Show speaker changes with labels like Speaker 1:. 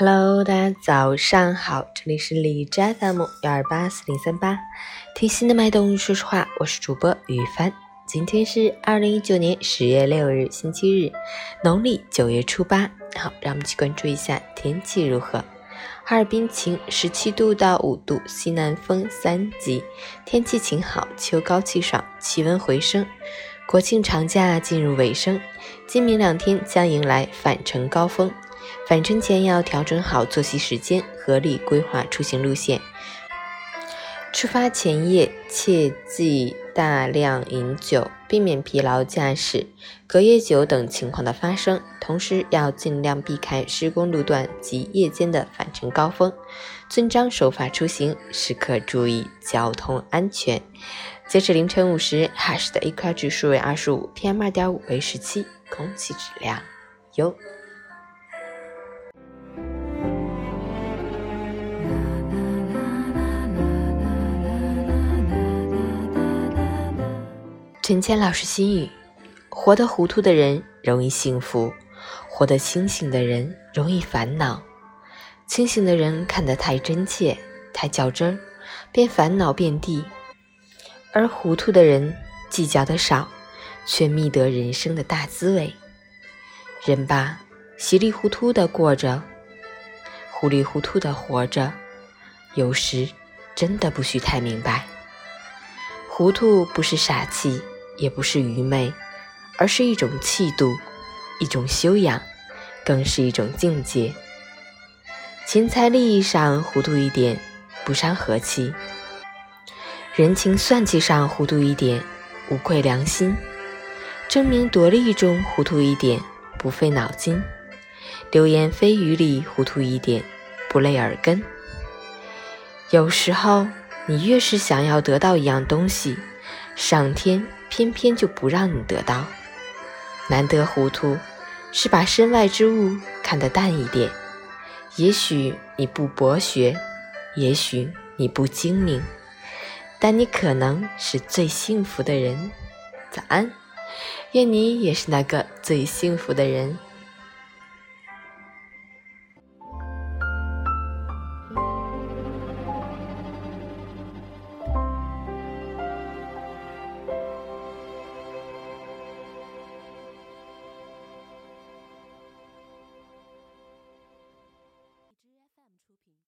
Speaker 1: Hello，大家早上好，这里是李斋 FM 幺二八四零三八，听心的脉动，说实话，我是主播雨帆。今天是二零一九年十月六日，星期日，农历九月初八。好，让我们去关注一下天气如何。哈尔滨晴，十七度到五度，西南风三级，天气晴好，秋高气爽，气温回升。国庆长假进入尾声，今明两天将迎来返程高峰。返程前要调整好作息时间，合理规划出行路线。出发前夜切忌大量饮酒，避免疲劳驾驶、隔夜酒等情况的发生。同时要尽量避开施工路段及夜间的返程高峰，遵章守法出行，时刻注意交通安全。截止凌晨五时，哈市的 AQI 指数为二十五，PM 二点五为十七，空气质量优。陈谦老师心语：活得糊涂的人容易幸福，活得清醒的人容易烦恼。清醒的人看得太真切、太较真儿，便烦恼遍地；而糊涂的人计较的少，却觅得人生的大滋味。人吧，稀里糊涂的过着，糊里糊涂的活着，有时真的不需太明白。糊涂不是傻气。也不是愚昧，而是一种气度，一种修养，更是一种境界。钱财利益上糊涂一点，不伤和气；人情算计上糊涂一点，无愧良心；争名夺利中糊涂一点，不费脑筋；流言蜚语里糊涂一点，不累耳根。有时候，你越是想要得到一样东西，上天。偏偏就不让你得到，难得糊涂，是把身外之物看得淡一点。也许你不博学，也许你不精明，但你可能是最幸福的人。早安，愿你也是那个最幸福的人。